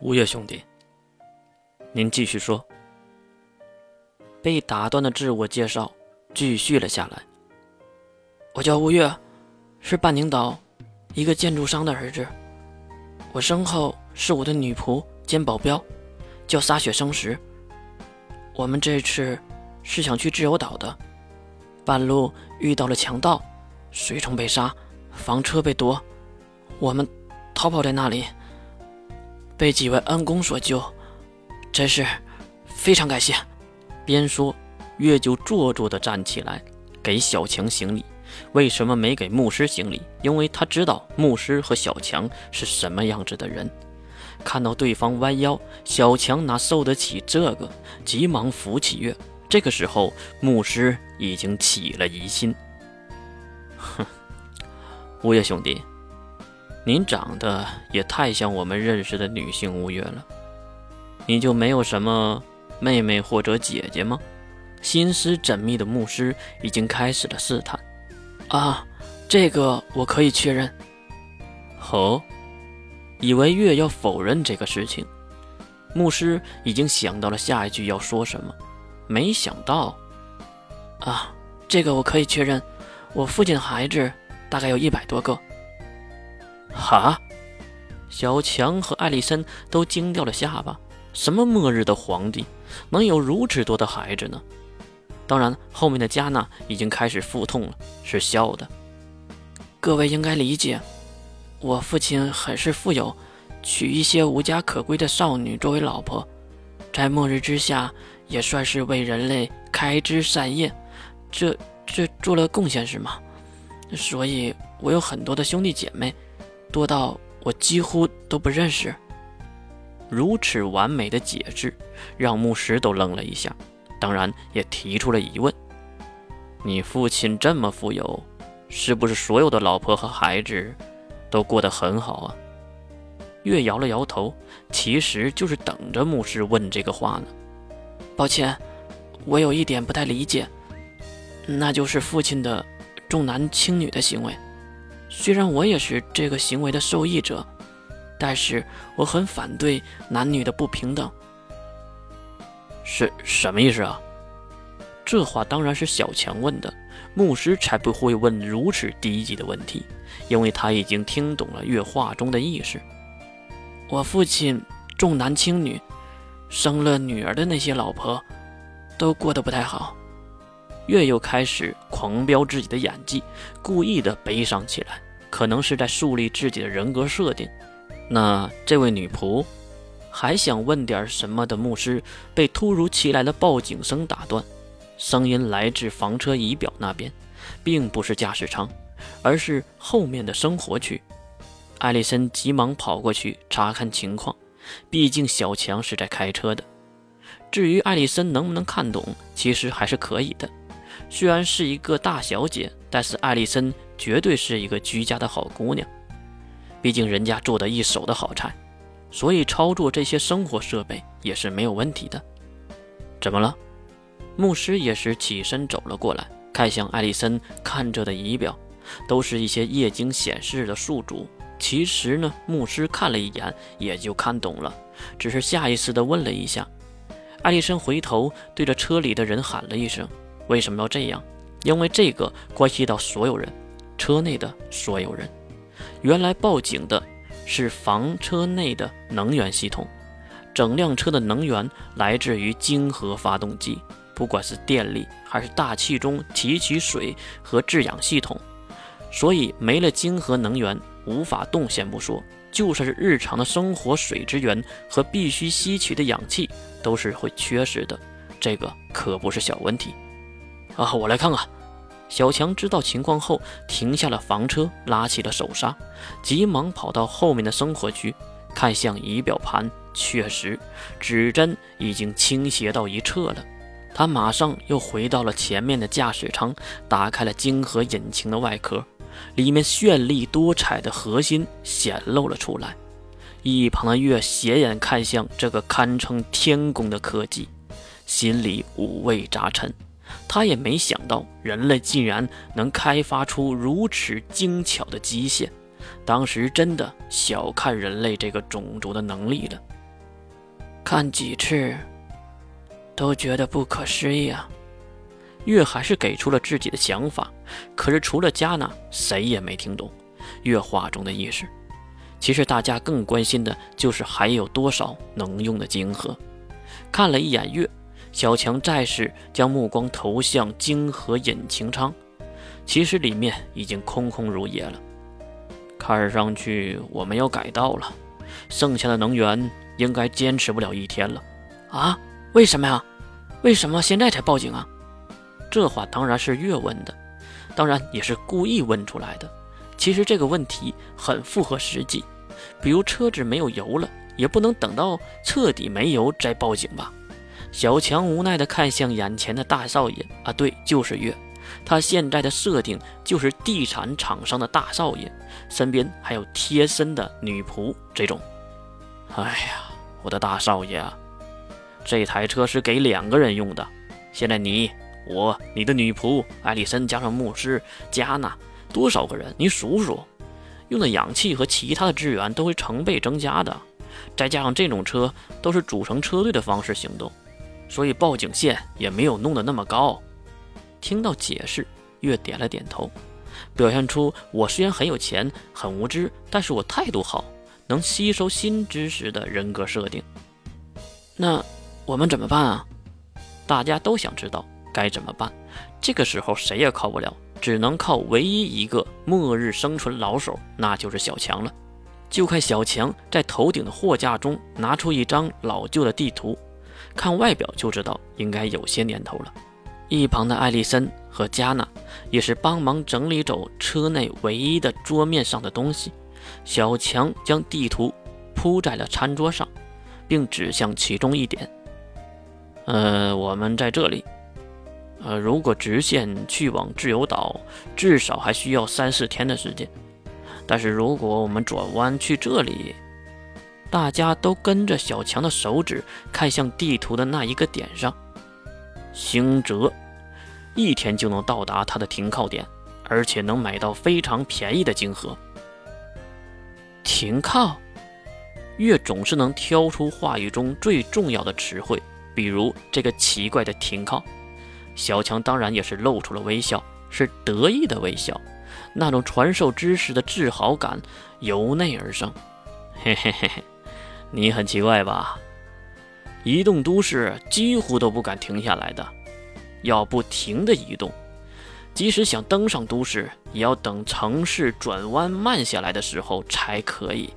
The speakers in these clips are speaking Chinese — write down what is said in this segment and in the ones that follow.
吴越兄弟，您继续说。被打断的自我介绍继续了下来。我叫吴越，是半宁岛一个建筑商的儿子。我身后是我的女仆兼保镖，叫撒雪生石。我们这次是想去自由岛的，半路遇到了强盗，随从被杀，房车被夺，我们逃跑在那里，被几位恩公所救，真是非常感谢。边说，月就做作地站起来，给小强行礼。为什么没给牧师行礼？因为他知道牧师和小强是什么样子的人。看到对方弯腰，小强哪受得起这个，急忙扶起月。这个时候，牧师已经起了疑心。哼，物业兄弟，您长得也太像我们认识的女性吴越了，你就没有什么？妹妹或者姐姐吗？心思缜密的牧师已经开始了试探。啊，这个我可以确认。哦，以为月要否认这个事情，牧师已经想到了下一句要说什么，没想到。啊，这个我可以确认。我父亲的孩子大概有一百多个。哈！小强和艾丽森都惊掉了下巴。什么末日的皇帝？能有如此多的孩子呢？当然，后面的加纳已经开始腹痛了，是笑的。各位应该理解，我父亲很是富有，娶一些无家可归的少女作为老婆，在末日之下也算是为人类开枝散叶，这这做了贡献是吗？所以我有很多的兄弟姐妹，多到我几乎都不认识。如此完美的解释，让牧师都愣了一下，当然也提出了疑问：你父亲这么富有，是不是所有的老婆和孩子都过得很好啊？月摇了摇头，其实就是等着牧师问这个话呢。抱歉，我有一点不太理解，那就是父亲的重男轻女的行为。虽然我也是这个行为的受益者。但是我很反对男女的不平等，是什么意思啊？这话当然是小强问的，牧师才不会问如此低级的问题，因为他已经听懂了月话中的意思。我父亲重男轻女，生了女儿的那些老婆，都过得不太好。月又开始狂飙自己的演技，故意的悲伤起来，可能是在树立自己的人格设定。那这位女仆还想问点什么的牧师，被突如其来的报警声打断。声音来自房车仪表那边，并不是驾驶舱，而是后面的生活区。艾丽森急忙跑过去查看情况，毕竟小强是在开车的。至于艾丽森能不能看懂，其实还是可以的。虽然是一个大小姐，但是艾丽森绝对是一个居家的好姑娘。毕竟人家做的一手的好菜，所以操作这些生活设备也是没有问题的。怎么了？牧师也是起身走了过来，看向艾丽森看着的仪表，都是一些液晶显示的数组。其实呢，牧师看了一眼也就看懂了，只是下意识的问了一下。艾丽森回头对着车里的人喊了一声：“为什么要这样？因为这个关系到所有人，车内的所有人。”原来报警的是房车内的能源系统，整辆车的能源来自于晶核发动机，不管是电力还是大气中提取水和制氧系统，所以没了晶核能源无法动先不说，就算是日常的生活水资源和必须吸取的氧气都是会缺失的，这个可不是小问题啊！我来看看。小强知道情况后，停下了房车，拉起了手刹，急忙跑到后面的生活区，看向仪表盘，确实，指针已经倾斜到一侧了。他马上又回到了前面的驾驶舱，打开了晶核引擎的外壳，里面绚丽多彩的核心显露了出来。一旁的月斜眼看向这个堪称天宫的科技，心里五味杂陈。他也没想到人类竟然能开发出如此精巧的机械，当时真的小看人类这个种族的能力了。看几次都觉得不可思议啊。月还是给出了自己的想法，可是除了加纳，谁也没听懂月话中的意思。其实大家更关心的就是还有多少能用的晶核。看了一眼月，小强再次将目光投向晶核引擎舱，其实里面已经空空如也了。看上去我们要改道了，剩下的能源应该坚持不了一天了。啊？为什么呀？为什么现在才报警啊？这话当然是越问的，当然也是故意问出来的。其实这个问题很符合实际，比如车子没有油了，也不能等到彻底没油再报警吧？小强无奈地看向眼前的大少爷，啊，对，就是月。他现在的设定就是地产厂商的大少爷，身边还有贴身的女仆。这种，哎呀，我的大少爷啊，这台车是给两个人用的，现在你。我，你的女仆艾丽森加上牧师加纳，多少个人？你数数，用的氧气和其他的资源都会成倍增加的。再加上这种车都是组成车队的方式行动，所以报警线也没有弄得那么高。听到解释，月点了点头，表现出我虽然很有钱、很无知，但是我态度好，能吸收新知识的人格设定。那我们怎么办啊？大家都想知道。该怎么办？这个时候谁也靠不了，只能靠唯一一个末日生存老手，那就是小强了。就看小强在头顶的货架中拿出一张老旧的地图，看外表就知道应该有些年头了。一旁的艾丽森和加纳也是帮忙整理走车内唯一的桌面上的东西。小强将地图铺在了餐桌上，并指向其中一点：“呃，我们在这里。”呃，如果直线去往自由岛，至少还需要三四天的时间。但是如果我们转弯去这里，大家都跟着小强的手指看向地图的那一个点上，星泽，一天就能到达他的停靠点，而且能买到非常便宜的晶核。停靠，月总是能挑出话语中最重要的词汇，比如这个奇怪的停靠。小强当然也是露出了微笑，是得意的微笑，那种传授知识的自豪感由内而生。嘿嘿嘿嘿，你很奇怪吧？移动都市几乎都不敢停下来的，要不停的移动，即使想登上都市，也要等城市转弯慢下来的时候才可以。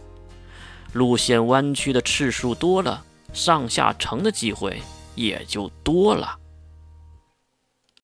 路线弯曲的次数多了，上下城的机会也就多了。